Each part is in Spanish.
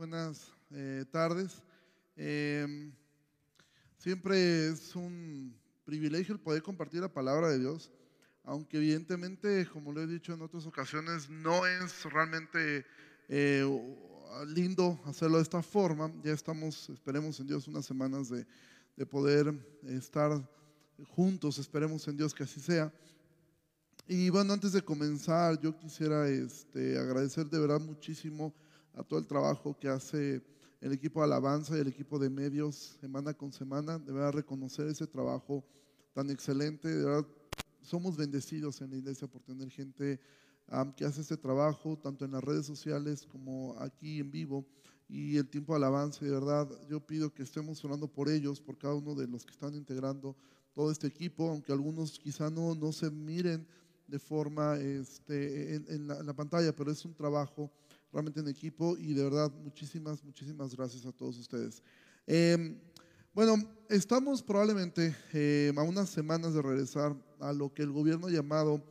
buenas eh, tardes. Em, siempre es un privilegio el poder compartir la palabra de Dios, aunque evidentemente, como lo he dicho en otras ocasiones, no es realmente eh, lindo hacerlo de esta forma. Ya estamos, esperemos en Dios, unas semanas de, de poder estar juntos, esperemos en Dios que así sea. Y bueno, antes de comenzar, yo quisiera este, agradecer de verdad muchísimo a todo el trabajo que hace el equipo de alabanza y el equipo de medios semana con semana. De verdad reconocer ese trabajo tan excelente. De verdad, somos bendecidos en la iglesia por tener gente que hace este trabajo, tanto en las redes sociales como aquí en vivo. Y el tiempo de alabanza, de verdad, yo pido que estemos orando por ellos, por cada uno de los que están integrando todo este equipo, aunque algunos quizá no, no se miren de forma este, en, la, pantalla, pero es un trabajo realmente en equipo y de verdad muchísimas, muchísimas gracias a todos ustedes. Em, bueno, estamos probablemente em, a unas semanas de regresar a lo que el gobierno ha llamado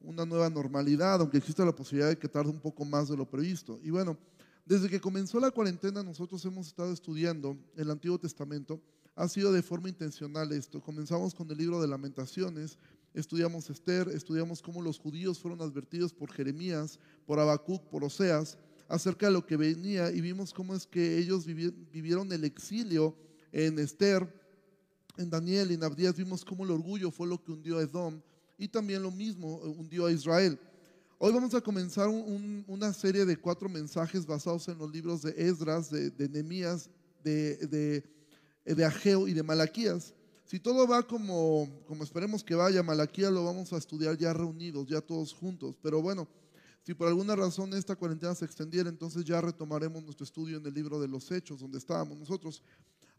una nueva normalidad, aunque existe la posibilidad de que tarde un poco más de lo previsto. Y bueno, desde que comenzó la cuarentena nosotros hemos estado estudiando el Antiguo Testamento. Ha sido de forma intencional esto. Comenzamos con el libro de lamentaciones, estudiamos Esther, estudiamos cómo los judíos fueron advertidos por Jeremías, por Habacuc, por Oseas, acerca de lo que venía y vimos cómo es que ellos vivieron el exilio en Esther, en Daniel y en Abdías, vimos cómo el orgullo fue lo que hundió a Edom y también lo mismo eh, hundió a Israel. Hoy vamos a comenzar una serie de cuatro mensajes basados en los libros de Esdras, de, de Nehemías, de, de, de Ageo y de Malaquías. Si todo va como, como esperemos que vaya, Malaquía lo vamos a estudiar ya reunidos, ya todos juntos. Pero bueno, si por alguna razón esta cuarentena se extendiera, entonces ya retomaremos nuestro estudio en el libro de los Hechos, donde estábamos nosotros.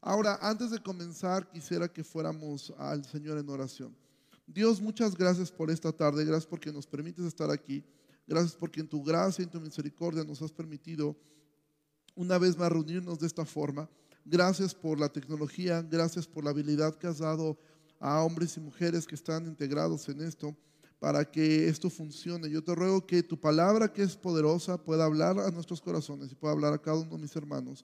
Ahora, antes de comenzar, quisiera que fuéramos al Señor en oración. Dios, muchas gracias por esta tarde, gracias porque nos permites estar aquí, gracias porque en tu gracia y en tu misericordia nos has permitido una vez más reunirnos de esta forma. Gracias por la tecnología, gracias por la habilidad que has dado a hombres y mujeres que están integrados en esto para que esto funcione. Yo te ruego que tu palabra que es poderosa pueda hablar a nuestros corazones y pueda hablar a cada uno de mis hermanos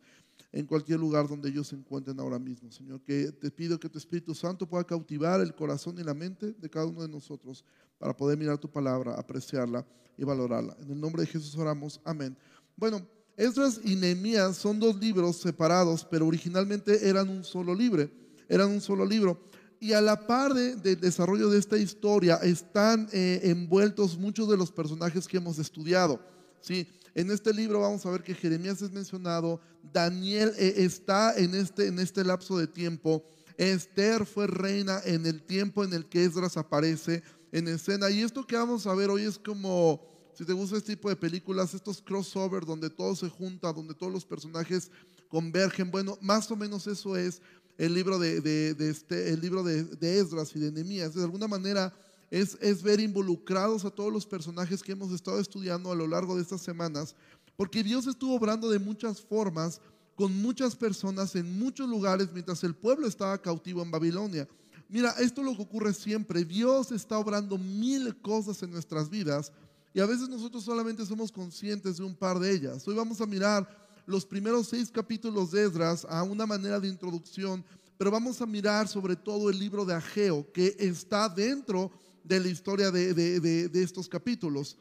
en cualquier lugar donde ellos se encuentren ahora mismo. Señor, que te pido que tu Espíritu Santo pueda cautivar el corazón y la mente de cada uno de nosotros para poder mirar tu palabra, apreciarla y valorarla. En el nombre de Jesús oramos. Amén. Bueno, Esdras y Nehemías son dos libros separados, pero originalmente eran un solo libro. Eran un solo libro. Y a la par del desarrollo de esta historia están eh, envueltos muchos de los personajes que hemos estudiado. ¿sí? En este libro vamos a ver que Jeremías es mencionado, Daniel eh, está en este, en este lapso de tiempo, Esther fue reina en el tiempo en el que Esdras aparece en escena. Y esto que vamos a ver hoy es como si te gusta este tipo de películas, estos crossover donde todo se junta, donde todos los personajes convergen, bueno, más o menos eso es el libro de, este, el libro de, Esdras y de Nehemías. De alguna manera es, es ver involucrados a todos los personajes que hemos estado estudiando a lo largo de estas semanas, porque Dios estuvo obrando de muchas formas con muchas personas en muchos lugares mientras el pueblo estaba cautivo en Babilonia. Mira, esto es lo que ocurre siempre. Dios está obrando mil cosas en nuestras vidas y a veces nosotros solamente somos conscientes de un par de ellas. Hoy vamos a mirar los primeros seis capítulos de Esdras a una manera de introducción, pero vamos a mirar sobre todo el libro de Ageo, que está dentro de la historia de, estos capítulos.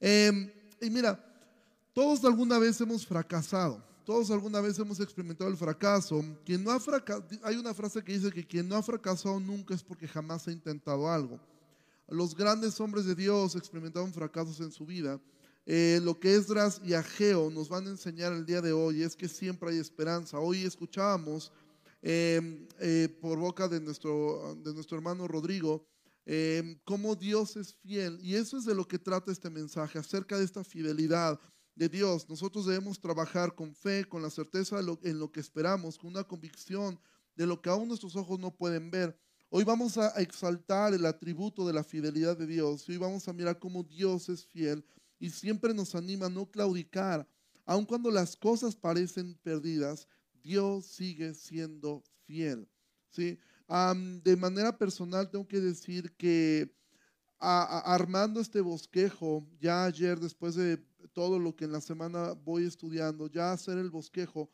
Em, y mira, todos alguna vez hemos fracasado. Todos alguna vez hemos experimentado el fracaso. Quien no ha hay una frase que dice que quien no ha fracasado nunca es porque jamás ha intentado algo. Los grandes hombres de Dios experimentaron fracasos en su vida. Eh, lo que Esdras y Ageo nos van a enseñar el día de hoy es que siempre hay esperanza. Hoy escuchábamos em, eh, por boca de nuestro, de nuestro hermano Rodrigo em, cómo Dios es fiel. Y eso es de lo que trata este mensaje, acerca de esta fidelidad de Dios. Nosotros debemos trabajar con fe, con la certeza en lo que esperamos, con una convicción de lo que aún nuestros ojos no pueden ver. Hoy vamos a exaltar el atributo de la fidelidad de Dios. Hoy vamos a mirar cómo Dios es fiel y siempre nos anima a no claudicar. Aun cuando las cosas parecen perdidas, Dios sigue siendo fiel. ¿sí? de manera personal tengo que decir que armando este bosquejo, ya ayer después de todo lo que en la semana voy estudiando, ya hacer el bosquejo.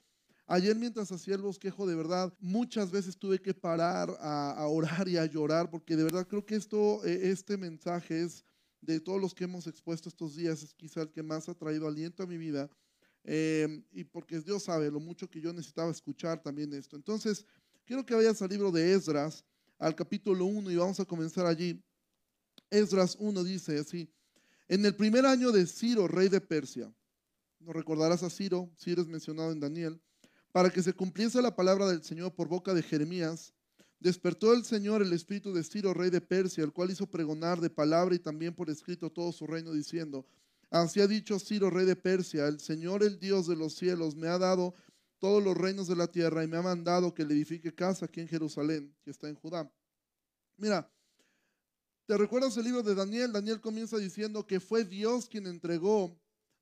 Ayer mientras hacía el bosquejo, de verdad, muchas veces tuve que parar a, orar y a llorar, porque de verdad creo que esto, eh, este mensaje es de todos los que hemos expuesto estos días, es quizá el que más ha traído aliento a mi vida. Em, y porque Dios sabe lo mucho que yo necesitaba escuchar también esto. Entonces, quiero que vayas al libro de Esdras, al capítulo 1, y vamos a comenzar allí. Esdras 1 dice así, en el primer año de Ciro, rey de Persia, no recordarás a Ciro, Ciro es mencionado en Daniel, para que se cumpliese la palabra del Señor por boca de Jeremías, despertó el Señor el espíritu de Ciro, rey de Persia, el cual hizo pregonar de palabra y también por escrito todo su reino, diciendo, así ha dicho Ciro, rey de Persia, el Señor, el Dios de los cielos, me ha dado todos los reinos de la tierra y me ha mandado que le edifique casa aquí en Jerusalén, que está en Judá. Mira, ¿te recuerdas el libro de Daniel? Daniel comienza diciendo que fue Dios quien entregó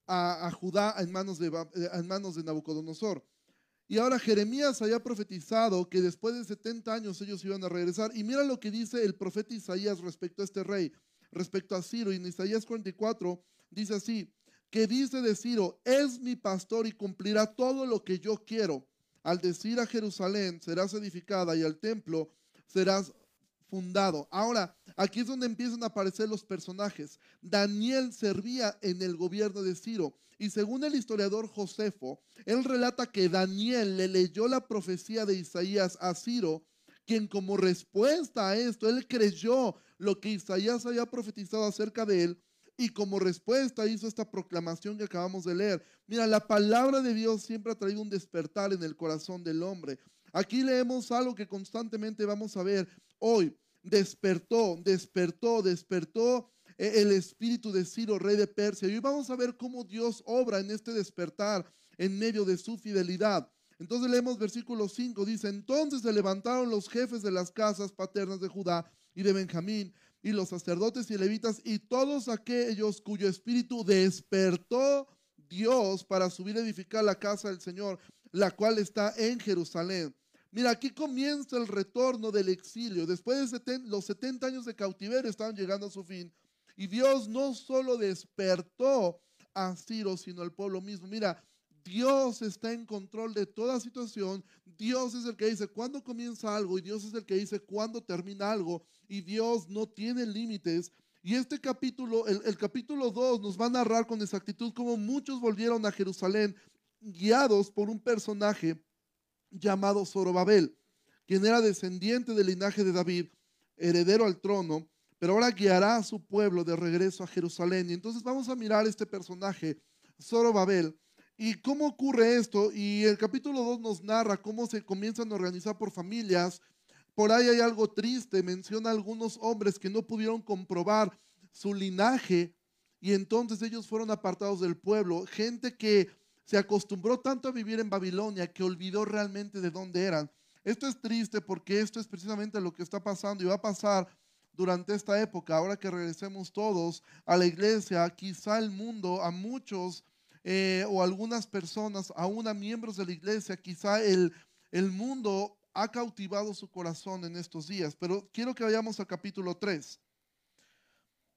a, Judá en manos, de, de Nabucodonosor. Y ahora Jeremías había profetizado que después de 70 años ellos iban a regresar. Y mira lo que dice el profeta Isaías respecto a este rey, respecto a Ciro. Y en Isaías 44 dice así, que dice de Ciro, es mi pastor y cumplirá todo lo que yo quiero. Al decir a Jerusalén, serás edificada y al templo serás fundado. Ahora, aquí es donde empiezan a aparecer los personajes. Daniel servía en el gobierno de Ciro. Y según el historiador Josefo, él relata que Daniel le leyó la profecía de Isaías a Ciro, quien como respuesta a esto, él creyó lo que Isaías había profetizado acerca de él y como respuesta hizo esta proclamación que acabamos de leer. Mira, la palabra de Dios siempre ha traído un despertar en el corazón del hombre. Aquí leemos algo que constantemente vamos a ver hoy. Despertó, despertó, despertó e, el espíritu de Ciro, rey de Persia. Y hoy vamos a ver cómo Dios obra en este despertar en medio de su fidelidad. Entonces leemos versículo 5, dice, entonces se levantaron los jefes de las casas paternas de Judá y de Benjamín, y los sacerdotes y levitas, y todos aquellos cuyo espíritu despertó Dios para subir a edificar la casa del Señor, la cual está en Jerusalén. Mira, aquí comienza el retorno del exilio. Después de los 70 años de cautiverio estaban llegando a su fin. Y Dios no solo despertó a Ciro, sino al pueblo mismo. Mira, Dios está en control de toda situación. Dios es el que dice cuándo comienza algo y Dios es el que dice cuándo termina algo. Y Dios no tiene límites. Y este capítulo, el, el capítulo 2 nos va a narrar con exactitud cómo muchos volvieron a Jerusalén guiados por un personaje llamado Zorobabel, quien era descendiente del linaje de David, heredero al trono pero ahora guiará a su pueblo de regreso a Jerusalén. Y entonces vamos a mirar este personaje, Zorobabel, y cómo ocurre esto. Y el capítulo 2 nos narra cómo se comienzan a organizar por familias. Por ahí hay algo triste, menciona algunos hombres que no pudieron comprobar su linaje y entonces ellos fueron apartados del pueblo. Gente que se acostumbró tanto a vivir en Babilonia que olvidó realmente de dónde eran. Esto es triste porque esto es precisamente lo que está pasando y va a pasar durante esta época, ahora que regresemos todos a la iglesia, quizá el mundo, a muchos eh, o algunas personas, aún a miembros de la iglesia, quizá el, el mundo ha cautivado su corazón en estos días. Pero quiero que vayamos al capítulo 3.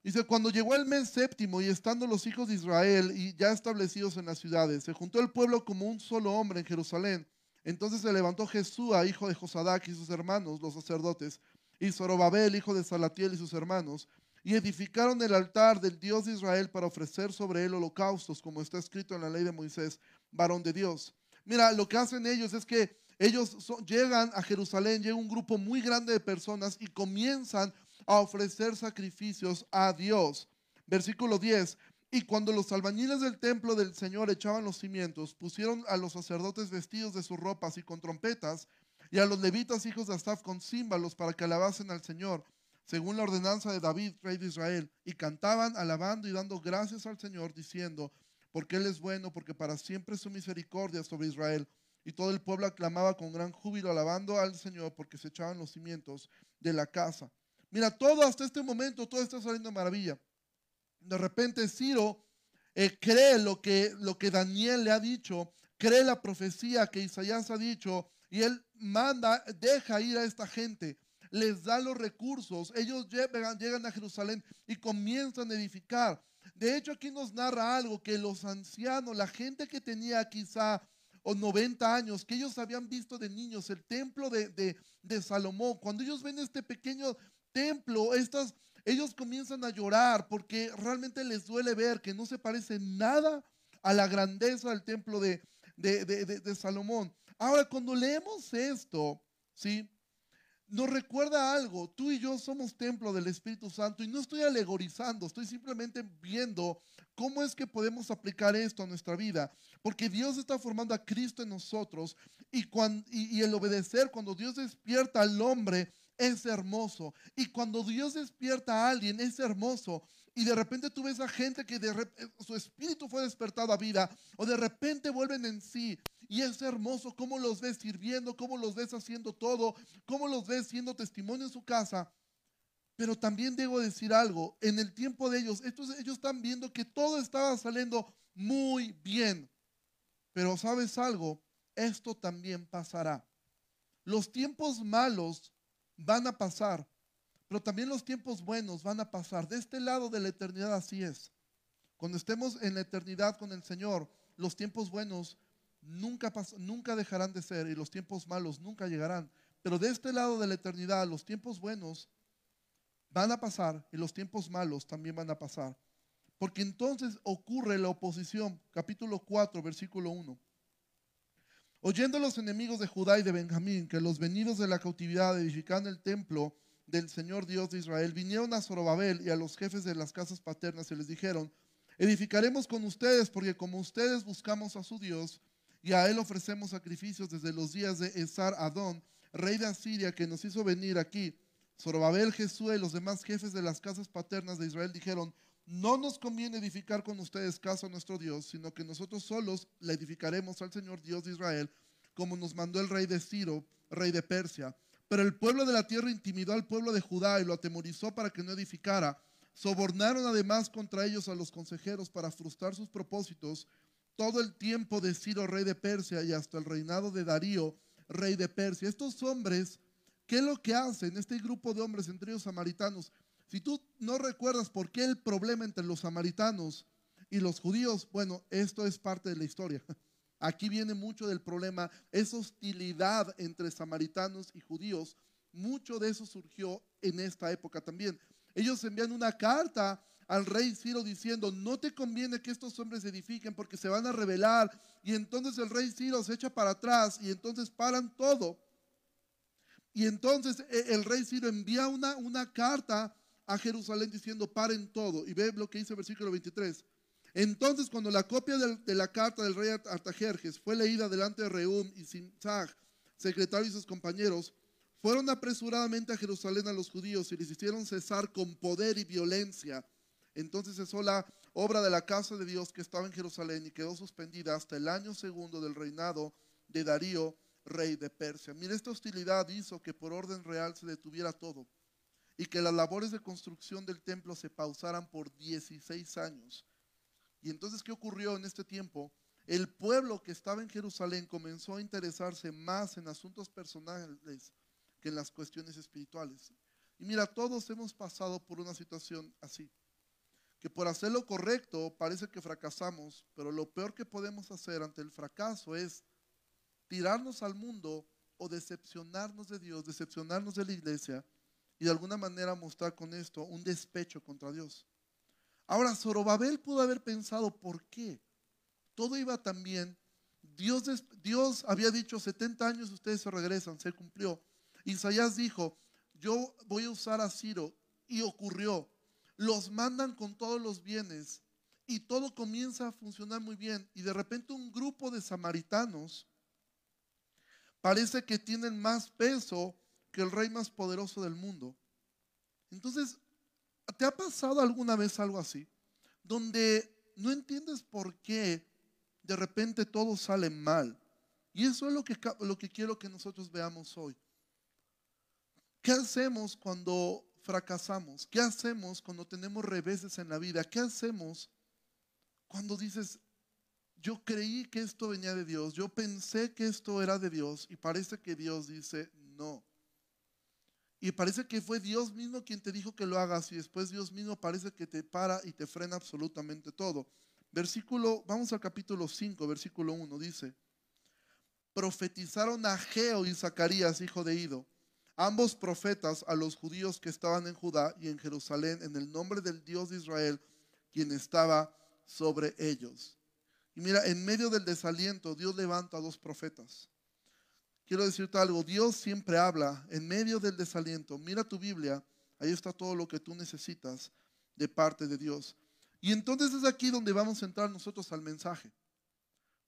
Dice, cuando llegó el mes séptimo y estando los hijos de Israel y ya establecidos en las ciudades, se juntó el pueblo como un solo hombre en Jerusalén. Entonces se levantó Jesús, hijo de Josadac, y sus hermanos, los sacerdotes, y Zorobabel, hijo de Salatiel y sus hermanos, y edificaron el altar del Dios de Israel para ofrecer sobre él holocaustos, como está escrito en la ley de Moisés, varón de Dios. Mira, lo que hacen ellos es que ellos llegan a Jerusalén, llega un grupo muy grande de personas y comienzan a ofrecer sacrificios a Dios. Versículo 10. Y cuando los albañiles del templo del Señor echaban los cimientos, pusieron a los sacerdotes vestidos de sus ropas y con trompetas, y a los levitas hijos de Asaf con címbalos para que alabasen al Señor, según la ordenanza de David, rey de Israel, y cantaban alabando y dando gracias al Señor, diciendo, porque Él es bueno, porque para siempre es su misericordia sobre Israel. Y todo el pueblo aclamaba con gran júbilo, alabando al Señor, porque se echaban los cimientos de la casa. Mira, todo hasta este momento, todo está saliendo de maravilla. De repente Ciro eh, cree lo que, lo que Daniel le ha dicho, cree la profecía que Isaías ha dicho, y él manda, deja ir a esta gente, les da los recursos, ellos llegan, llegan a Jerusalén y comienzan a edificar. De hecho, aquí nos narra algo que los ancianos, la gente que tenía quizá o 90 años, que ellos habían visto de niños el templo de, de, Salomón, cuando ellos ven este pequeño templo, estas, ellos comienzan a llorar porque realmente les duele ver que no se parece nada a la grandeza del templo de, de Salomón. Ahora, cuando leemos esto, ¿sí? nos recuerda algo. Tú y yo somos templo del Espíritu Santo y no estoy alegorizando, estoy simplemente viendo cómo es que podemos aplicar esto a nuestra vida. Porque Dios está formando a Cristo en nosotros y, cuando, y, el obedecer, cuando Dios despierta al hombre, es hermoso. Y cuando Dios despierta a alguien, es hermoso. Y de repente tú ves a gente que de su espíritu fue despertado a vida o de repente vuelven en sí y es hermoso cómo los ves sirviendo, cómo los ves haciendo todo, cómo los ves siendo testimonio en su casa. Pero también debo decir algo, en el tiempo de ellos, ellos están viendo que todo estaba saliendo muy bien. Pero sabes algo, esto también pasará. Los tiempos malos van a pasar, pero también los tiempos buenos van a pasar. De este lado de la eternidad así es. Cuando estemos en la eternidad con el Señor, los tiempos buenos nunca, nunca dejarán de ser y los tiempos malos nunca llegarán. Pero de este lado de la eternidad, los tiempos buenos van a pasar y los tiempos malos también van a pasar. Porque entonces ocurre la oposición. Capítulo 4, versículo 1. Oyendo los enemigos de Judá y de Benjamín que los venidos de la cautividad edifican el templo del Señor Dios de Israel, vinieron a Zorobabel y a los jefes de las casas paternas y les dijeron, edificaremos con ustedes porque como ustedes buscamos a su Dios, y a él ofrecemos sacrificios desde los días de Esar Adón, rey de Asiria, que nos hizo venir aquí. Zorobabel, Jesús y los demás jefes de las casas paternas de Israel dijeron, no nos conviene edificar con ustedes casa a nuestro Dios, sino que nosotros solos le edificaremos al Señor Dios de Israel, como nos mandó el rey de Ciro, rey de Persia. Pero el pueblo de la tierra intimidó al pueblo de Judá y lo atemorizó para que no edificara. Sobornaron además contra ellos a los consejeros para frustrar sus propósitos todo el tiempo de Ciro, rey de Persia, y hasta el reinado de Darío, rey de Persia. Estos hombres, ¿qué es lo que hacen? Este grupo de hombres, entre ellos samaritanos, si tú no recuerdas por qué el problema entre los samaritanos y los judíos, bueno, esto es parte de la historia. Aquí viene mucho del problema, esa hostilidad entre samaritanos y judíos. Mucho de eso surgió en esta época también. Ellos envían una carta al rey Ciro diciendo, no te conviene que estos hombres edifiquen porque se van a rebelar. Y entonces el rey Ciro se echa para atrás y entonces paran todo. Y entonces e, el rey Ciro envía una, una carta a Jerusalén diciendo, paren todo. Y ve lo que dice el versículo 23. Entonces cuando la copia de, la carta del rey Artajerjes fue leída delante de Reum y Sinzag, secretario y sus compañeros, fueron apresuradamente a Jerusalén a los judíos y les hicieron cesar con poder y violencia entonces cesó la obra de la casa de Dios que estaba en Jerusalén y quedó suspendida hasta el año segundo del reinado de Darío, rey de Persia. Mira, esta hostilidad hizo que por orden real se detuviera todo y que las labores de construcción del templo se pausaran por 16 años. Y entonces, ¿qué ocurrió en este tiempo? El pueblo que estaba en Jerusalén comenzó a interesarse más en asuntos personales que en las cuestiones espirituales. Y mira, todos hemos pasado por una situación así que por hacer lo correcto parece que fracasamos, pero lo peor que podemos hacer ante el fracaso es tirarnos al mundo o decepcionarnos de Dios, decepcionarnos de la iglesia y de alguna manera mostrar con esto un despecho contra Dios. Ahora, Zorobabel pudo haber pensado, ¿por qué? Todo iba tan bien. Dios, Dios había dicho, 70 años ustedes se regresan, se cumplió. Isaías dijo, yo voy a usar a Ciro y ocurrió los mandan con todos los bienes y todo comienza a funcionar muy bien. Y de repente un grupo de samaritanos parece que tienen más peso que el rey más poderoso del mundo. Entonces, ¿te ha pasado alguna vez algo así? Donde no entiendes por qué de repente todo sale mal. Y eso es lo que, lo que quiero que nosotros veamos hoy. ¿Qué hacemos cuando fracasamos? ¿Qué hacemos cuando tenemos reveses en la vida? ¿Qué hacemos cuando dices, yo creí que esto venía de Dios, yo pensé que esto era de Dios y parece que Dios dice, no. Y parece que fue Dios mismo quien te dijo que lo hagas y después Dios mismo parece que te para y te frena absolutamente todo. Versículo, vamos al capítulo 5, versículo 1, dice, profetizaron a Geo y Zacarías, hijo de Ido, ambos profetas a los judíos que estaban en Judá y en Jerusalén en el nombre del Dios de Israel, quien estaba sobre ellos. Y mira, en medio del desaliento, Dios levanta a dos profetas quiero decirte algo, Dios siempre habla en medio del desaliento. Mira tu Biblia, ahí está todo lo que tú necesitas de parte de Dios. Y entonces es aquí donde vamos a entrar nosotros al mensaje.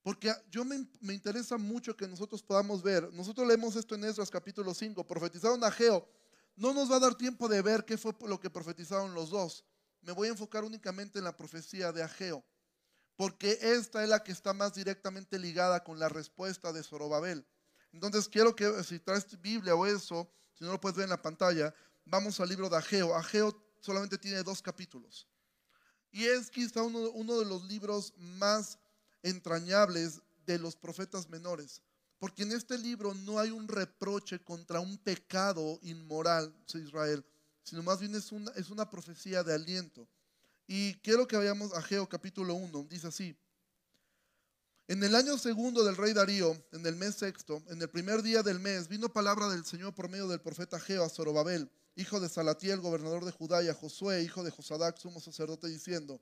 Porque yo me, interesa mucho que nosotros podamos ver, nosotros leemos esto en Esdras capítulo 5, profetizaron a Geo. No nos va a dar tiempo de ver qué fue lo que profetizaron los dos. Me voy a enfocar únicamente en la profecía de Ageo, porque esta es la que está más directamente ligada con la respuesta de Zorobabel. Entonces quiero que si traes Biblia o eso, si no lo puedes ver en la pantalla, vamos al libro de Ageo. Ageo solamente tiene dos capítulos. Y es quizá uno, de los libros más entrañables de los profetas menores. Porque en este libro no hay un reproche contra un pecado inmoral de Israel, sino más bien es una, es una profecía de aliento. Y quiero que vayamos a Ageo capítulo 1. Dice así. En el año segundo del rey Darío, en el mes sexto, en el primer día del mes, vino palabra del Señor por medio del profeta Geo a Zorobabel, hijo de Salatiel, gobernador de Judá, y a Josué, hijo de Josadac, sumo sacerdote, diciendo,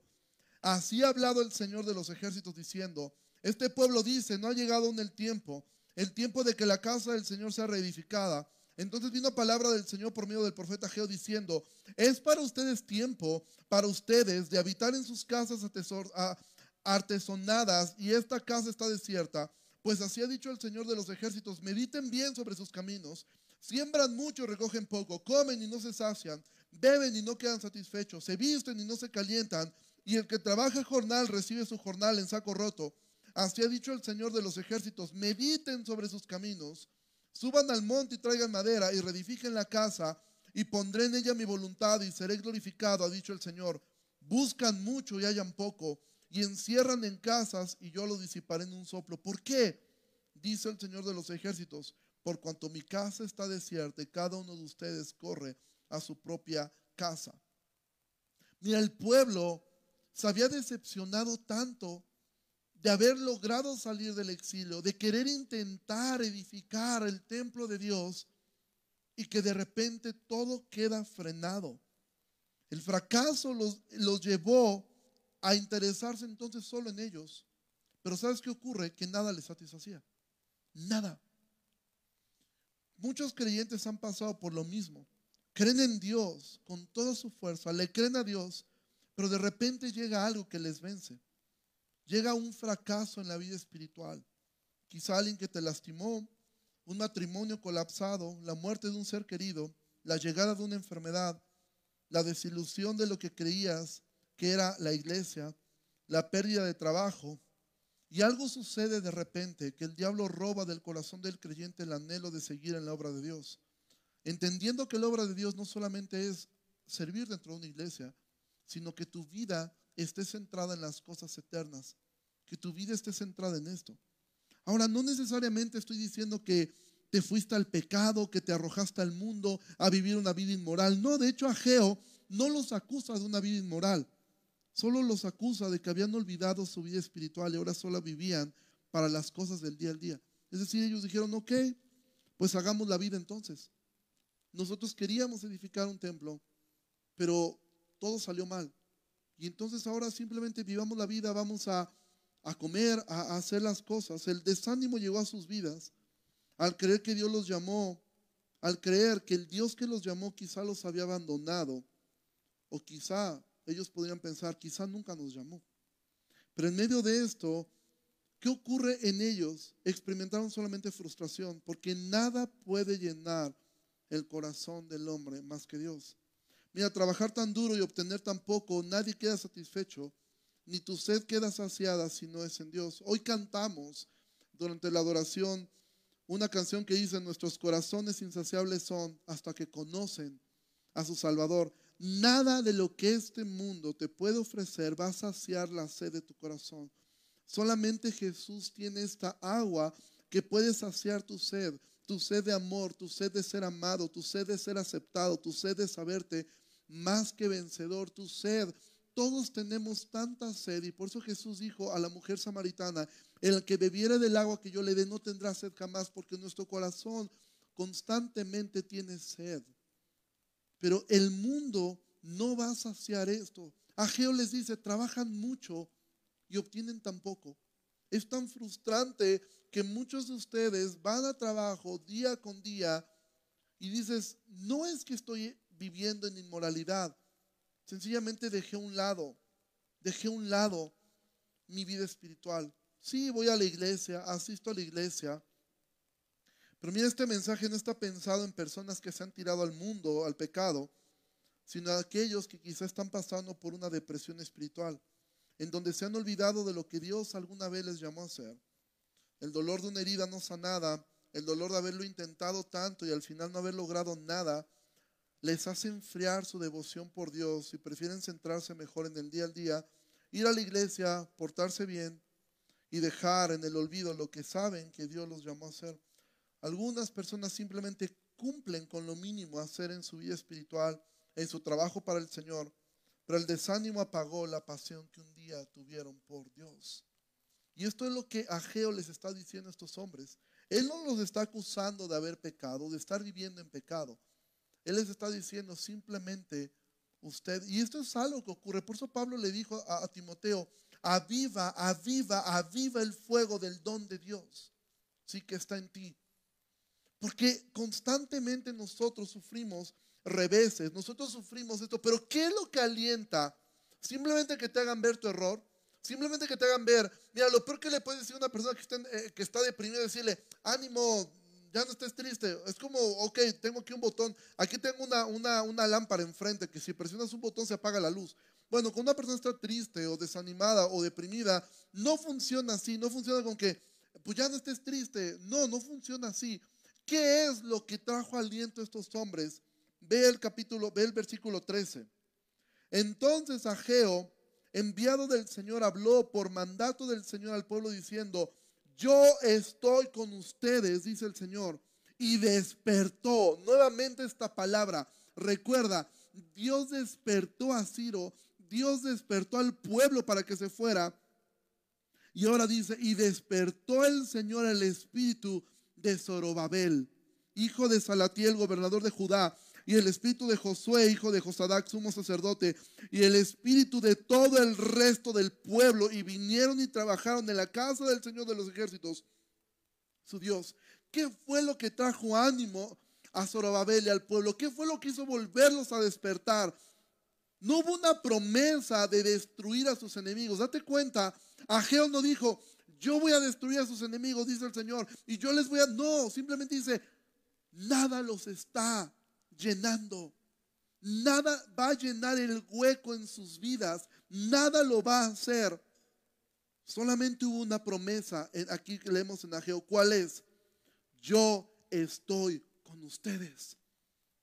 Así ha hablado el Señor de los ejércitos, diciendo, Este pueblo dice, no ha llegado aún el tiempo, el tiempo de que la casa del Señor sea reedificada. Entonces vino palabra del Señor por medio del profeta Geo diciendo, es para ustedes tiempo, para ustedes, de habitar en sus casas a, tesor, a, artesonadas y esta casa está desierta, pues así ha dicho el Señor de los ejércitos, mediten bien sobre sus caminos, siembran mucho, recogen poco, comen y no se sacian, beben y no quedan satisfechos, se visten y no se calientan, y el que trabaja jornal recibe su jornal en saco roto. Así ha dicho el Señor de los ejércitos, mediten sobre sus caminos, suban al monte y traigan madera y reedifiquen la casa y pondré en ella mi voluntad y seré glorificado, ha dicho el Señor. Buscan mucho y hallan poco y encierran en casas y yo lo disiparé en un soplo. ¿Por qué? Dice el Señor de los ejércitos, por cuanto mi casa está desierta y cada uno de ustedes corre a su propia casa. Mira, el pueblo se había decepcionado tanto de haber logrado salir del exilio, de querer intentar edificar el templo de Dios y que de repente todo queda frenado. El fracaso los, los llevó a interesarse entonces solo en ellos. Pero ¿sabes qué ocurre? Que nada les satisfacía. Nada. Muchos creyentes han pasado por lo mismo. Creen en Dios con toda su fuerza, le creen a Dios, pero de repente llega algo que les vence. Llega un fracaso en la vida espiritual. Quizá alguien que te lastimó, un matrimonio colapsado, la muerte de un ser querido, la llegada de una enfermedad, la desilusión de lo que creías, que era la iglesia, la pérdida de trabajo, y algo sucede de repente, que el diablo roba del corazón del creyente el anhelo de seguir en la obra de Dios. Entendiendo que la obra de Dios no solamente es servir dentro de una iglesia, sino que tu vida esté centrada en las cosas eternas, que tu vida esté centrada en esto. Ahora, no necesariamente estoy diciendo que te fuiste al pecado, que te arrojaste al mundo a vivir una vida inmoral. No, de hecho, Ageo no los acusa de una vida inmoral. Solo los acusa de que habían olvidado su vida espiritual y ahora solo vivían para las cosas del día al día. Es decir, ellos dijeron, ok, pues hagamos la vida entonces. Nosotros queríamos edificar un templo, pero todo salió mal. Y entonces ahora simplemente vivamos la vida, vamos a, comer, a, a hacer las cosas. El desánimo llegó a sus vidas al creer que Dios los llamó, al creer que el Dios que los llamó quizá los había abandonado, o quizá ellos podrían pensar, quizá nunca nos llamó. Pero en medio de esto, ¿qué ocurre en ellos? Experimentaron solamente frustración, porque nada puede llenar el corazón del hombre más que Dios. Mira, trabajar tan duro y obtener tan poco, nadie queda satisfecho, ni tu sed queda saciada si no es en Dios. Hoy cantamos durante la adoración una canción que dice, nuestros corazones insaciables son hasta que conocen a su Salvador. Nada de lo que este mundo te puede ofrecer va a saciar la sed de tu corazón. Solamente Jesús tiene esta agua que puede saciar tu sed. tu sed de amor, tu sed de ser amado, tu sed de ser aceptado, tu sed de saberte más que vencedor, tu sed. Todos tenemos tanta sed y por eso Jesús dijo a la mujer samaritana, el que bebiere del agua que yo le dé no tendrá sed jamás porque nuestro corazón constantemente tiene sed. Pero el mundo no va a saciar esto. Ageo les dice, trabajan mucho y obtienen tan poco. Es tan frustrante que muchos de ustedes van a trabajo día con día y dices, no es que estoy viviendo en inmoralidad, sencillamente dejé un lado, dejé un lado mi vida espiritual. Sí, voy a la iglesia, asisto a la iglesia, pero mira, este mensaje no está pensado en personas que se han tirado al mundo, al pecado, sino a aquellos que quizá están pasando por una depresión espiritual, en donde se han olvidado de lo que Dios alguna vez les llamó a hacer. El dolor de una herida no sanada, el dolor de haberlo intentado tanto y al final no haber logrado nada, les hace enfriar su devoción por Dios y prefieren centrarse mejor en el día al día, ir a la iglesia, portarse bien y dejar en el olvido lo que saben que Dios los llamó a hacer. Algunas personas simplemente cumplen con lo mínimo a hacer en su vida espiritual, en su trabajo para el Señor, pero el desánimo apagó la pasión que un día tuvieron por Dios. Y esto es lo que Ageo les está diciendo a estos hombres. Él no los está acusando de haber pecado, de estar viviendo en pecado. Él les está diciendo simplemente usted, y esto es algo que ocurre. Por eso Pablo le dijo a, a Timoteo, aviva, aviva, aviva el fuego del don de Dios, sí que está en ti. Porque constantemente nosotros sufrimos reveses, nosotros sufrimos esto, pero ¿qué es lo que alienta? Simplemente que te hagan ver tu error, simplemente que te hagan ver, mira, lo peor que le puedes decir a una persona que está, eh, que está deprimida, decirle, ánimo, ya no estés triste. Es como, ok, tengo aquí un botón, aquí tengo una, una, una lámpara enfrente, que si presionas un botón se apaga la luz. Bueno, cuando una persona está triste o desanimada o deprimida, no funciona así, no funciona con que, pues ya no estés triste. No, no funciona así. ¿Qué es lo que trajo aliento a estos hombres? Ve el capítulo, ve el versículo 13. Entonces Ageo, enviado del Señor, habló por mandato del Señor al pueblo diciendo, yo estoy con ustedes, dice el Señor. Y despertó nuevamente esta palabra. Recuerda, Dios despertó a Ciro, Dios despertó al pueblo para que se fuera. Y ahora dice, y despertó el Señor el espíritu de Zorobabel, hijo de Salatiel, gobernador de Judá, y el espíritu de Josué, hijo de Josadac, sumo sacerdote, y el espíritu de todo el resto del pueblo, y vinieron y trabajaron en la casa del Señor de los ejércitos, su Dios. ¿Qué fue lo que trajo ánimo a Zorobabel y al pueblo? ¿Qué fue lo que hizo volverlos a despertar? No hubo una promesa de destruir a sus enemigos. Date cuenta, Ageo no dijo, yo voy a destruir a sus enemigos, dice el Señor, y yo les voy a... No, simplemente dice, nada los está llenando. Nada va a llenar el hueco en sus vidas. Nada lo va a hacer. Solamente hubo una promesa. Aquí leemos en Ageo. ¿Cuál es? Yo estoy con ustedes,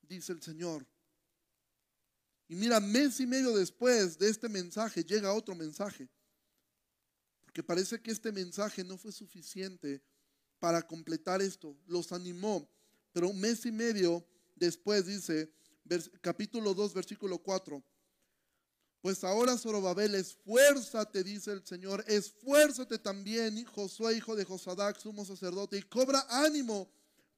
dice el Señor. Y mira, mes y medio después de este mensaje llega otro mensaje. Porque parece que este mensaje no fue suficiente para completar esto. Los animó. Pero un mes y medio después dice, capítulo 2, versículo 4. Pues ahora Zorobabel, esfuérzate, dice el Señor, esfuérzate también, Josué, hijo de Josadac, sumo sacerdote, y cobra ánimo,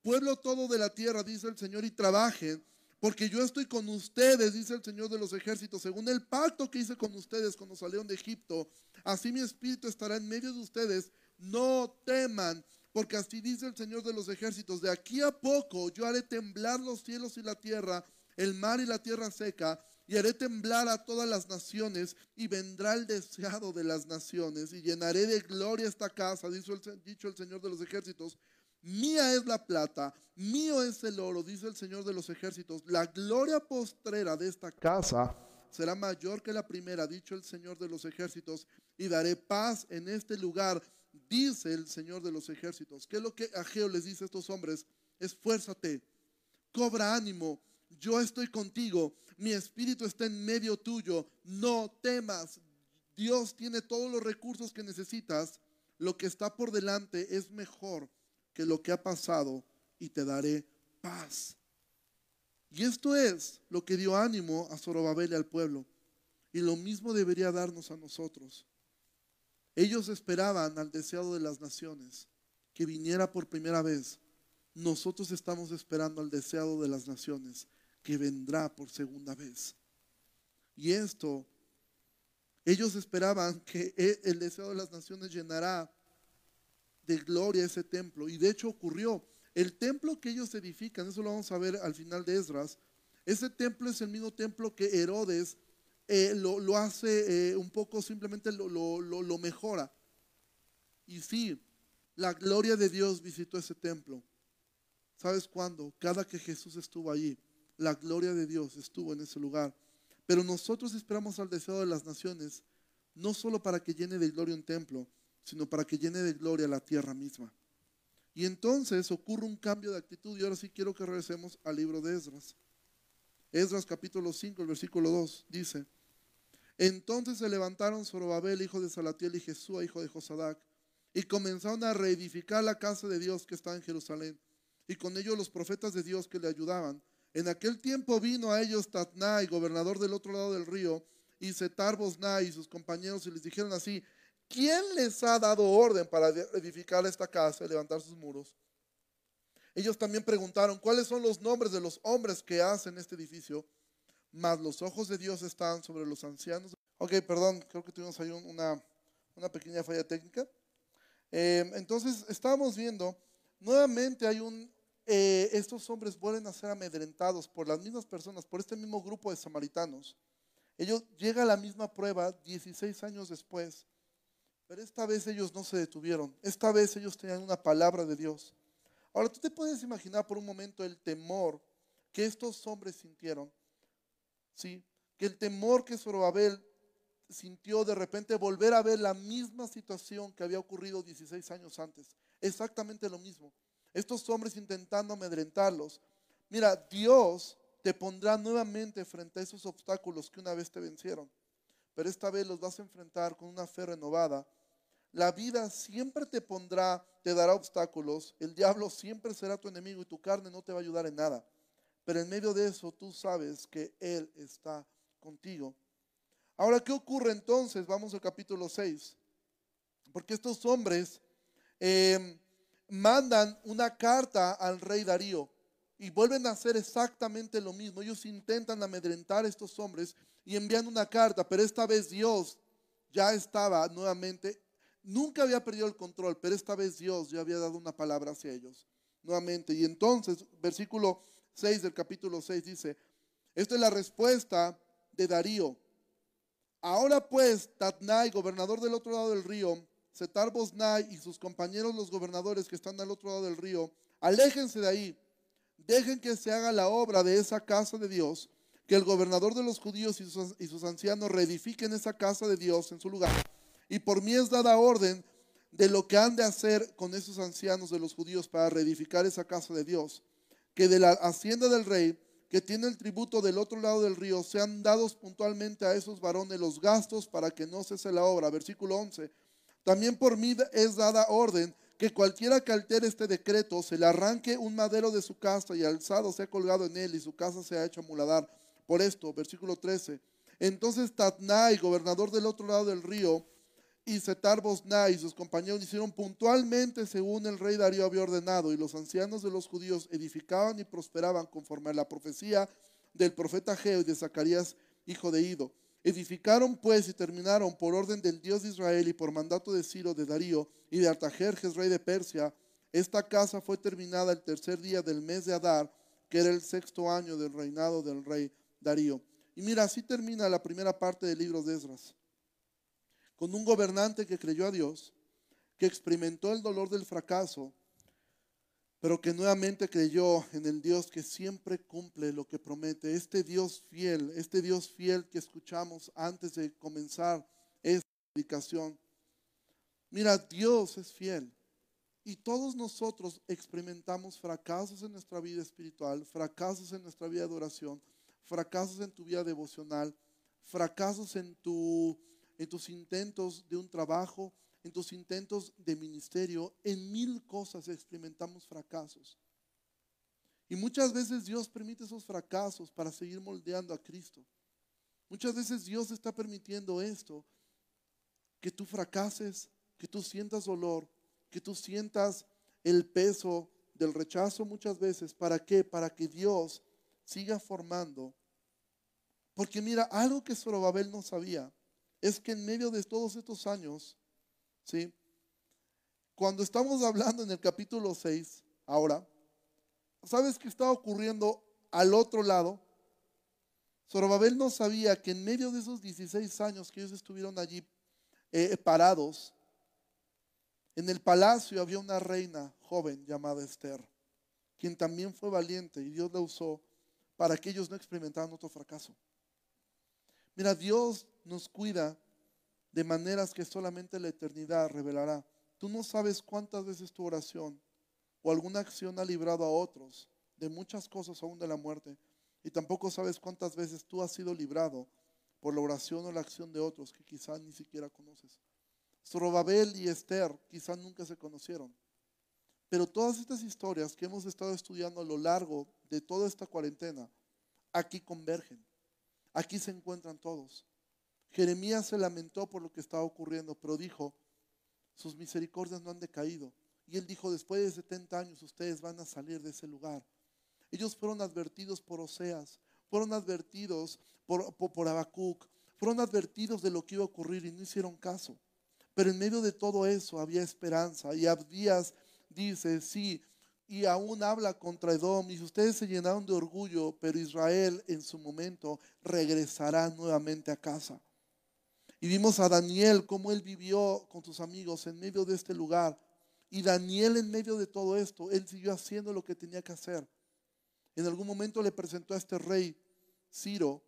pueblo todo de la tierra, dice el Señor, y trabajen porque yo estoy con ustedes, dice el Señor de los ejércitos, según el pacto que hice con ustedes cuando salieron de Egipto. Así mi espíritu estará en medio de ustedes. No teman, porque así dice el Señor de los ejércitos, de aquí a poco yo haré temblar los cielos y la tierra, el mar y la tierra seca, y haré temblar a todas las naciones, y vendrá el deseado de las naciones, y llenaré de gloria esta casa, dicho el, dicho el Señor de los ejércitos, Mía es la plata, mío es el oro, dice el Señor de los ejércitos. La gloria postrera de esta casa será mayor que la primera, dicho el Señor de los ejércitos, y daré paz en este lugar, dice el Señor de los ejércitos. ¿Qué es lo que Ageo les dice a estos hombres? Esfuérzate, cobra ánimo, yo estoy contigo, mi espíritu está en medio tuyo, no temas, Dios tiene todos los recursos que necesitas, lo que está por delante es mejor que lo que ha pasado y te daré paz. Y esto es lo que dio ánimo a Zorobabel y al pueblo. Y lo mismo debería darnos a nosotros. Ellos esperaban al deseado de las naciones, que viniera por primera vez. Nosotros estamos esperando al deseado de las naciones, que vendrá por segunda vez. Y esto, ellos esperaban que e, el deseo de las naciones llenará de gloria ese templo. Y de hecho ocurrió. El templo que ellos edifican, eso lo vamos a ver al final de Esdras, ese templo es el mismo templo que Herodes eh, lo, hace eh, un poco, simplemente lo, lo mejora. Y sí, la gloria de Dios visitó ese templo. ¿Sabes cuándo? Cada que Jesús estuvo allí, la gloria de Dios estuvo en ese lugar. Pero nosotros esperamos al deseo de las naciones, no solo para que llene de gloria un templo, sino para que llene de gloria la tierra misma. Y entonces ocurre un cambio de actitud y ahora sí quiero que regresemos al libro de Esdras. Esdras capítulo 5, el versículo 2 dice, entonces se levantaron Zorobabel, hijo de Salatiel, y Jesús, hijo de Josadac, y comenzaron a reedificar la casa de Dios que está en Jerusalén, y con ellos los profetas de Dios que le ayudaban. En aquel tiempo vino a ellos Tatnai, gobernador del otro lado del río, y Setar Bosnai y sus compañeros, y les dijeron así, ¿quién les ha dado orden para edificar esta casa y levantar sus muros? Ellos también preguntaron, ¿cuáles son los nombres de los hombres que hacen este edificio? Mas los ojos de Dios están sobre los ancianos. Ok, perdón, creo que tuvimos ahí una, pequeña falla técnica. Eh, entonces, estábamos viendo, nuevamente hay un, eh, estos hombres vuelven a ser amedrentados por las mismas personas, por este mismo grupo de samaritanos. Ellos llega a la misma prueba 16 años después, pero esta vez ellos no se detuvieron. Esta vez ellos tenían una palabra de Dios. Ahora tú te puedes imaginar por un momento el temor que estos hombres sintieron. ¿Sí? Que el temor que Zorobabel sintió de repente volver a ver la misma situación que había ocurrido 16 años antes. Exactamente lo mismo estos hombres intentando amedrentarlos. Mira, Dios te pondrá nuevamente frente a esos obstáculos que una vez te vencieron, pero esta vez los vas a enfrentar con una fe renovada. La vida siempre te pondrá, te dará obstáculos, el diablo siempre será tu enemigo y tu carne no te va a ayudar en nada. Pero en medio de eso tú sabes que Él está contigo. Ahora, ¿qué ocurre entonces? Vamos al capítulo 6. Porque estos hombres eh, mandan una carta al rey Darío y vuelven a hacer exactamente lo mismo. Ellos intentan amedrentar a estos hombres y envían una carta, pero esta vez Dios ya estaba nuevamente, nunca había perdido el control, pero esta vez Dios ya había dado una palabra hacia ellos nuevamente. Y entonces, versículo 6 del capítulo 6 dice, esta es la respuesta de Darío. Ahora pues, Tatnai, gobernador del otro lado del río, Setar Bosnai y sus compañeros los gobernadores que están al otro lado del río, aléjense de ahí, dejen que se haga la obra de esa casa de Dios, que el gobernador de los judíos y sus, y sus ancianos reedifiquen esa casa de Dios en su lugar. Y por mí es dada orden de lo que han de hacer con esos ancianos de los judíos para reedificar esa casa de Dios, que de la hacienda del rey, que tiene el tributo del otro lado del río, sean dados puntualmente a esos varones los gastos para que no cese la obra. Versículo 11. También por mí es dada orden que cualquiera que altere este decreto se le arranque un madero de su casa y alzado sea colgado en él y su casa sea hecho muladar. Por esto, versículo 13. Entonces Tatnai, gobernador del otro lado del río, y Setar Bosnai y sus compañeros hicieron puntualmente según el rey Darío había ordenado, y los ancianos de los judíos edificaban y prosperaban conforme a la profecía del profeta Geo y de Zacarías, hijo de Ido. Edificaron pues y terminaron por orden del Dios de Israel y por mandato de Ciro, de Darío y de Artajerjes, rey de Persia. Esta casa fue terminada el tercer día del mes de Adar, que era el sexto año del reinado del rey Darío. Y mira, así termina la primera parte del libro de Esdras. Con un gobernante que creyó a Dios, que experimentó el dolor del fracaso, pero que nuevamente creyó en el Dios que siempre cumple lo que promete, este Dios fiel, este Dios fiel que escuchamos antes de comenzar esta predicación. Mira, Dios es fiel y todos nosotros experimentamos fracasos en nuestra vida espiritual, fracasos en nuestra vida de oración, fracasos en tu vida devocional, fracasos en, tu, en tus intentos de un trabajo, en tus intentos de ministerio, en mil cosas experimentamos fracasos. Y muchas veces Dios permite esos fracasos para seguir moldeando a Cristo. Muchas veces Dios está permitiendo esto, que tú fracases, que tú sientas dolor, que tú sientas el peso del rechazo muchas veces. ¿Para qué? Para que Dios siga formando. Porque mira, algo que Zorobabel no sabía es que en medio de todos estos años, ¿sí? Cuando estamos hablando en el capítulo 6, ahora, ¿Sabes qué estaba ocurriendo al otro lado? Zorobabel no sabía que en medio de esos 16 años que ellos estuvieron allí eh, parados, en el palacio había una reina joven llamada Esther, quien también fue valiente y Dios la usó para que ellos no experimentaran otro fracaso. Mira, Dios nos cuida de maneras que solamente la eternidad revelará. Tú no sabes cuántas veces tu oración o alguna acción ha librado a otros de muchas cosas, aún de la muerte. Y tampoco sabes cuántas veces tú has sido librado por la oración o la acción de otros que quizás ni siquiera conoces. Zorobabel y Esther quizás nunca se conocieron. Pero todas estas historias que hemos estado estudiando a lo largo de toda esta cuarentena, aquí convergen. Aquí se encuentran todos. Jeremías se lamentó por lo que estaba ocurriendo, pero dijo, sus misericordias no han decaído. Y él dijo, después de 70 años ustedes van a salir de ese lugar. Ellos fueron advertidos por Oseas, fueron advertidos por, por, fueron advertidos de lo que iba a ocurrir y no hicieron caso. Pero en medio de todo eso había esperanza. Y Abdías dice, sí, y aún habla contra Edom. Y ustedes se llenaron de orgullo, pero Israel en su momento regresará nuevamente a casa. Y vimos a Daniel cómo él vivió con sus amigos en medio de este lugar y Daniel en medio de todo esto, él siguió haciendo lo que tenía que hacer. En algún momento le presentó a este rey, Ciro,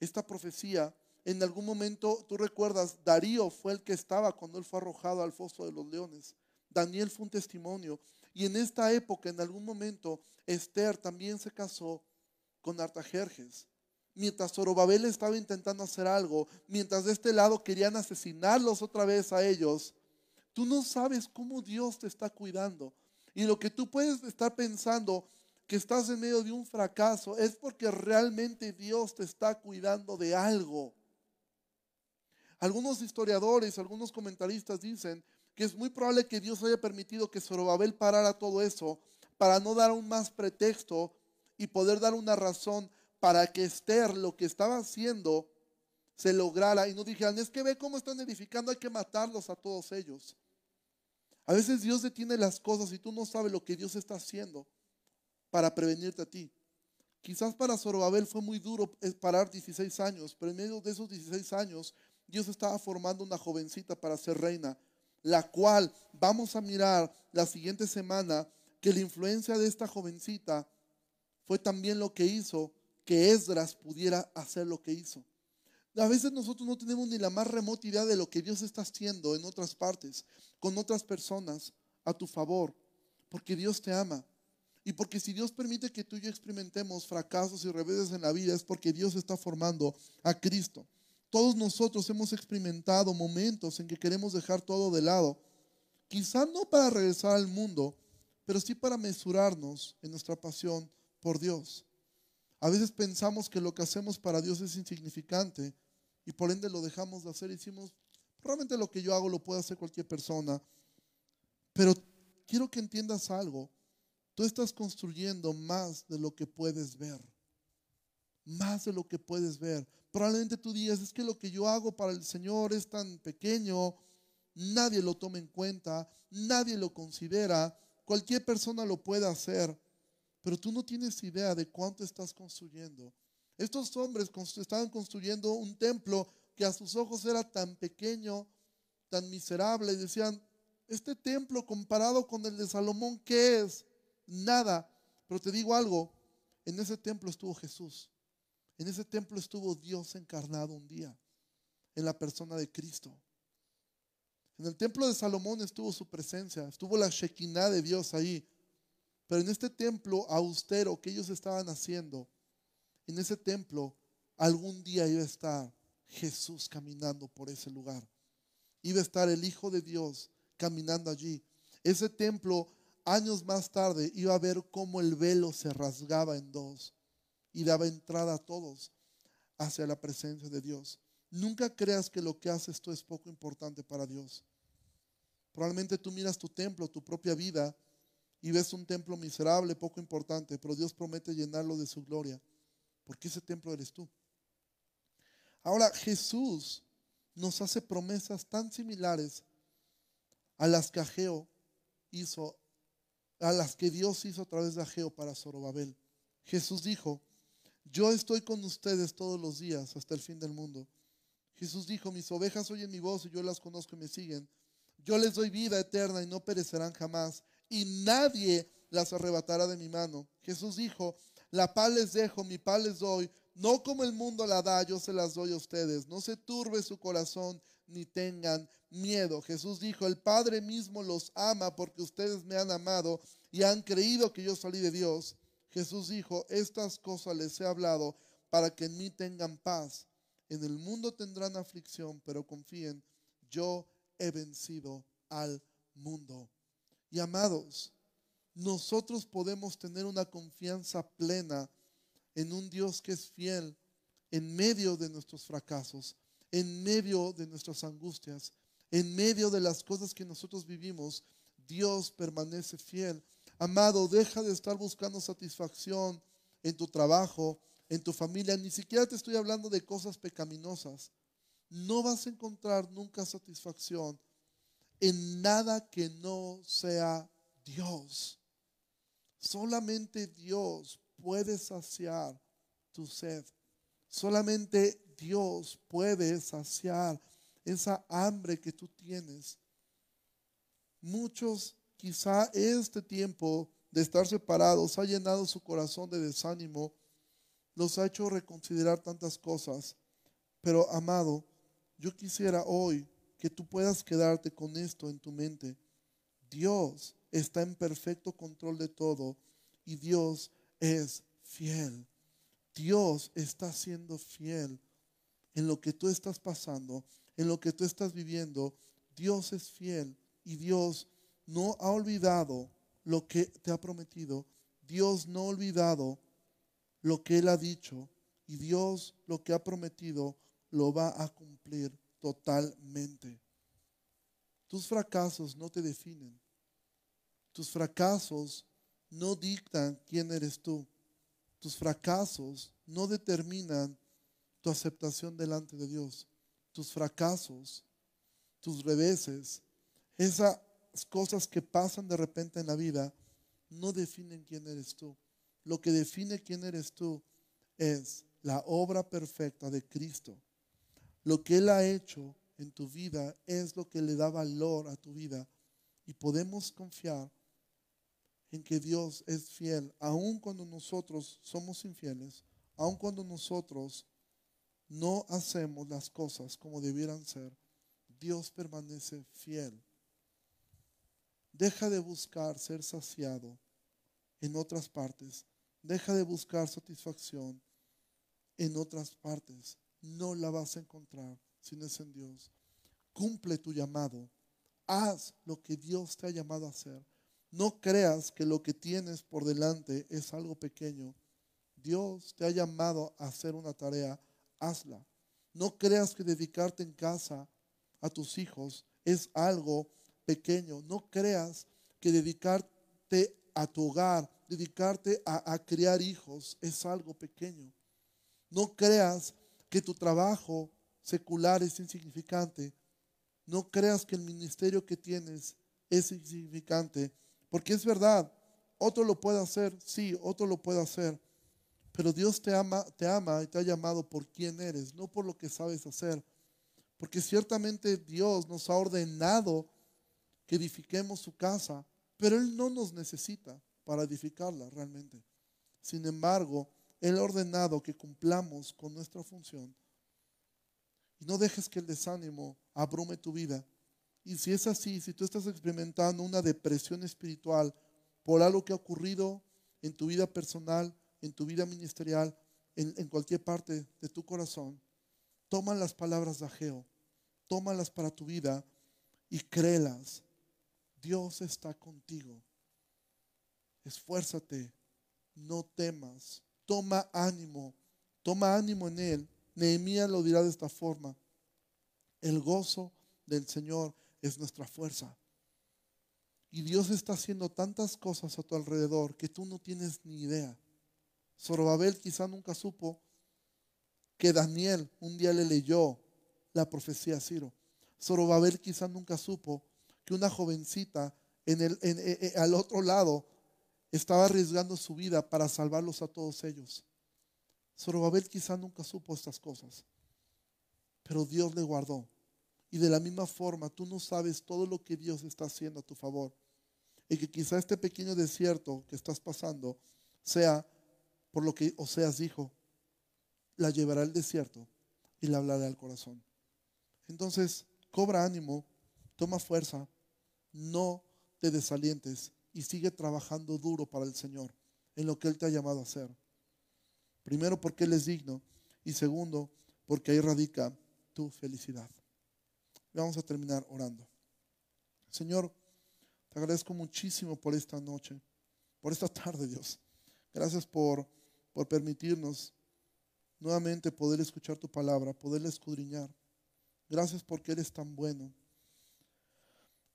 esta profecía. En algún momento, tú recuerdas, Darío fue el que estaba cuando él fue arrojado al foso de los leones. Daniel fue un testimonio. Y en esta época, en algún momento, Esther también se casó con Artajerjes. Mientras Zorobabel estaba intentando hacer algo, mientras de este lado querían asesinarlos otra vez a ellos, Tú no sabes cómo Dios te está cuidando. Y lo que tú puedes estar pensando que estás en medio de un fracaso es porque realmente Dios te está cuidando de algo. Algunos historiadores, algunos comentaristas dicen que es muy probable que Dios haya permitido que Zorobabel parara todo eso para no dar un más pretexto y poder dar una razón para que Esther lo que estaba haciendo se lograra y no dijeran, es que ve cómo están edificando, hay que matarlos a todos ellos. A veces Dios detiene las cosas y tú no sabes lo que Dios está haciendo para prevenirte a ti. Quizás para Zorobabel fue muy duro parar 16 años, pero en medio de esos 16 años Dios estaba formando una jovencita para ser reina, la cual vamos a mirar la siguiente semana que la influencia de esta jovencita fue también lo que hizo que Esdras pudiera hacer lo que hizo. A veces nosotros no tenemos ni la más remota idea de lo que Dios está haciendo en otras partes, con otras personas, a tu favor, porque Dios te ama. Y porque si Dios permite que tú y yo experimentemos fracasos y reveses en la vida, es porque Dios está formando a Cristo. Todos nosotros hemos experimentado momentos en que queremos dejar todo de lado. Quizá no para regresar al mundo, pero sí para mesurarnos en nuestra pasión por Dios. A veces pensamos que lo que hacemos para Dios es insignificante y por ende lo dejamos de hacer y decimos, probablemente lo que yo hago lo puede hacer cualquier persona. Pero quiero que entiendas algo. Tú estás construyendo más de lo que puedes ver. Más de lo que puedes ver. Probablemente tú digas, es que lo que yo hago para el Señor es tan pequeño, nadie lo toma en cuenta, nadie lo considera, cualquier persona lo puede hacer, pero tú no tienes idea de cuánto estás construyendo estos hombres estaban construyendo un templo que a sus ojos era tan pequeño, tan miserable, y decían, este templo comparado con el de Salomón, ¿qué es? Nada. Pero te digo algo, en ese templo estuvo Jesús. En ese templo estuvo Dios encarnado un día, en la persona de Cristo. En el templo de Salomón estuvo su presencia, estuvo la Shekinah de Dios ahí. Pero en este templo austero que ellos estaban haciendo, en ese templo algún día iba a estar Jesús caminando por ese lugar. Iba a estar el Hijo de Dios caminando allí. Ese templo años más tarde iba a ver cómo el velo se rasgaba en dos y daba entrada a todos hacia la presencia de Dios. Nunca creas que lo que haces tú es poco importante para Dios. Probablemente tú miras tu templo, tu propia vida, y ves un templo miserable, poco importante, pero Dios promete llenarlo de su gloria, porque ese templo eres tú. Ahora Jesús nos hace promesas tan similares a las que Ageo hizo, a las que Dios hizo a través de Ageo para Zorobabel. Jesús dijo, yo estoy con ustedes todos los días hasta el fin del mundo. Jesús dijo, mis ovejas oyen mi voz y yo las conozco y me siguen. Yo les doy vida eterna y no perecerán jamás y nadie las arrebatará de mi mano. Jesús dijo, la paz les dejo, mi paz les doy, no como el mundo la da, yo se las doy a ustedes. No se turbe su corazón ni tengan miedo. Jesús dijo, el Padre mismo los ama porque ustedes me han amado y han creído que yo salí de Dios. Jesús dijo, estas cosas les he hablado para que en mí tengan paz. En el mundo tendrán aflicción, pero confíen, yo he vencido al mundo. Y amados, nosotros podemos tener una confianza plena en un Dios que es fiel en medio de nuestros fracasos, en medio de nuestras angustias, en medio de las cosas que nosotros vivimos. Dios permanece fiel. Amado, deja de estar buscando satisfacción en tu trabajo, en tu familia. Ni siquiera te estoy hablando de cosas pecaminosas. No vas a encontrar nunca satisfacción en nada que no sea Dios. Solamente Dios puede saciar tu sed. Solamente Dios puede saciar esa hambre que tú tienes. Muchos, quizá este tiempo de estar separados ha llenado su corazón de desánimo, los ha hecho reconsiderar tantas cosas. Pero amado, yo quisiera hoy que tú puedas quedarte con esto en tu mente. Dios está en perfecto control de todo y Dios es fiel. Dios está siendo fiel en lo que tú estás pasando, en lo que tú estás viviendo. Dios es fiel y Dios no ha olvidado lo que te ha prometido. Dios no ha olvidado lo que Él ha dicho y Dios lo que ha prometido lo va a cumplir totalmente. Tus fracasos no te definen. Tus fracasos no dictan quién eres tú. Tus fracasos no determinan tu aceptación delante de Dios. Tus fracasos, tus reveses, esas cosas que pasan de repente en la vida, no definen quién eres tú. Lo que define quién eres tú es la obra perfecta de Cristo lo que Él ha hecho en tu vida es lo que le da valor a tu vida. Y podemos confiar en que Dios es fiel, aun cuando nosotros somos infieles, aun cuando nosotros no hacemos las cosas como debieran ser. Dios permanece fiel. Deja de buscar ser saciado en otras partes. Deja de buscar satisfacción en otras partes no la vas a encontrar si no es en Dios. Cumple tu llamado. Haz lo que Dios te ha llamado a hacer. No creas que lo que tienes por delante es algo pequeño. Dios te ha llamado a hacer una tarea. Hazla. No creas que dedicarte en casa a tus hijos es algo pequeño. No creas que dedicarte a tu hogar, dedicarte a, a criar hijos es algo pequeño. No creas que tu trabajo secular es insignificante. No creas que el ministerio que tienes es insignificante, porque es verdad, otro lo puede hacer, sí, otro lo puede hacer, pero Dios te ama, te ama y te ha llamado por quien eres, no por lo que sabes hacer, porque ciertamente Dios nos ha ordenado que edifiquemos su casa, pero Él no nos necesita para edificarla realmente. Sin embargo, él ha ordenado que cumplamos con nuestra función. Y no dejes que el desánimo abrume tu vida. Y si es así, si tú estás experimentando una depresión espiritual por algo que ha ocurrido en tu vida personal, en tu vida ministerial, en, cualquier parte de tu corazón, toma las palabras de Ageo, tómalas para tu vida y créelas. Dios está contigo. esfuérzate, no temas, toma ánimo, toma ánimo en Él. Nehemías lo dirá de esta forma, el gozo del Señor es nuestra fuerza. Y Dios está haciendo tantas cosas a tu alrededor que tú no tienes ni idea. Zorobabel quizá nunca supo que Daniel un día le leyó la profecía a Ciro. Zorobabel quizá nunca supo que una jovencita en el, eh, eh, al otro lado estaba arriesgando su vida para salvarlos a todos ellos. Zorobabel quizá nunca supo estas cosas, pero Dios le guardó. Y de la misma forma, tú no sabes todo lo que Dios está haciendo a tu favor. Y que quizá este pequeño desierto que estás pasando sea por lo que Oseas dijo, la llevará al desierto y la hablará al corazón. Entonces, cobra ánimo, toma fuerza, no te desalientes y sigue trabajando duro para el Señor en lo que Él te ha llamado a hacer. Primero, porque Él es digno y segundo, porque ahí radica tu felicidad. Vamos a terminar orando. Señor, te agradezco muchísimo por esta noche, por esta tarde, Dios. Gracias por, por permitirnos nuevamente poder escuchar tu palabra, poder escudriñar. Gracias porque eres tan bueno.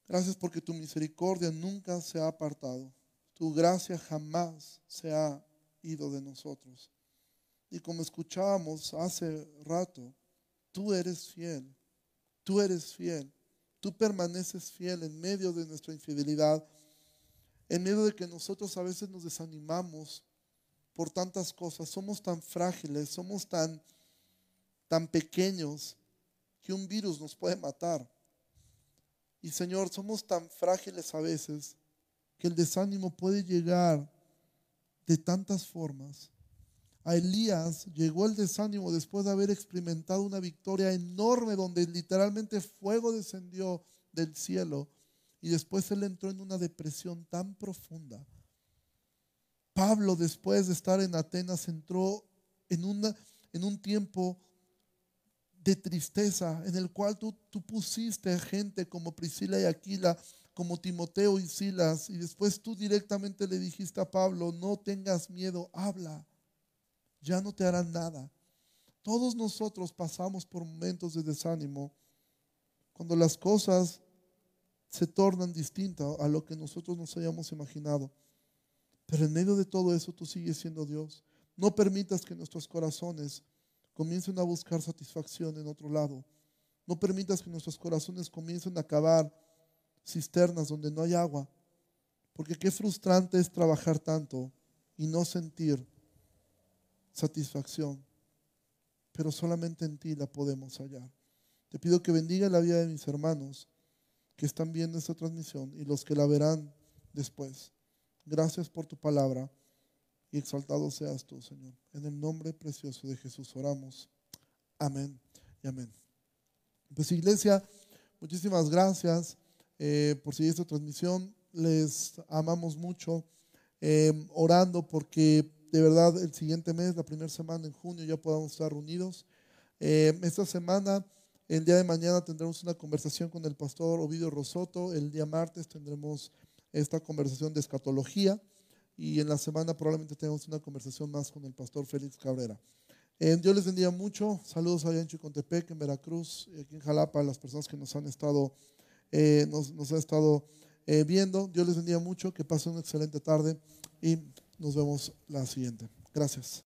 Gracias porque tu misericordia nunca se ha apartado. Tu gracia jamás se ha ido de nosotros. Y como escuchábamos hace rato, tú eres fiel. Tú eres fiel. Tú permaneces fiel en medio de nuestra infidelidad, en medio de que nosotros a veces nos desanimamos por tantas cosas. Somos tan frágiles, somos tan, tan pequeños que un virus nos puede matar. Y Señor, somos tan frágiles a veces que el desánimo puede llegar de tantas formas a Elías llegó el desánimo después de haber experimentado una victoria enorme donde literalmente fuego descendió del cielo y después él entró en una depresión tan profunda. Pablo después de estar en Atenas entró en, una, en un tiempo de tristeza en el cual tú, tú pusiste gente como Priscila y Aquila, como Timoteo y Silas, y después tú directamente le dijiste a Pablo, no tengas miedo, habla ya no te harán nada. Todos nosotros pasamos por momentos de desánimo cuando las cosas se tornan distintas a lo que nosotros nos hayamos imaginado. Pero en medio de todo eso tú sigues siendo Dios. No permitas que nuestros corazones comiencen a buscar satisfacción en otro lado. No permitas que nuestros corazones comiencen a cavar cisternas donde no hay agua. Porque qué frustrante es trabajar tanto y no sentir satisfacción, pero solamente en ti la podemos hallar. Te pido que bendiga la vida de mis hermanos que están viendo esta transmisión y los que la verán después. Gracias por tu palabra y exaltado seas tú, Señor. En el nombre precioso de Jesús oramos. Amén y amén. Pues iglesia, muchísimas gracias eh, por seguir esta transmisión. Les amamos mucho, eh, orando porque de verdad el siguiente mes, la primera semana en junio, ya podamos estar reunidos. Eh, esta semana, el día de mañana, tendremos una conversación con el pastor Ovidio Rosoto. El día martes tendremos esta conversación de escatología y en la semana probablemente tengamos una conversación más con el pastor Félix Cabrera. Eh, Dios les bendiga mucho. Saludos a allá en Chicontepec, en Veracruz, y aquí en Jalapa, a las personas que nos han estado, eh, nos, nos han estado viendo. Dios les bendiga mucho, que pasen una excelente tarde y nos vemos la siguiente. Gracias.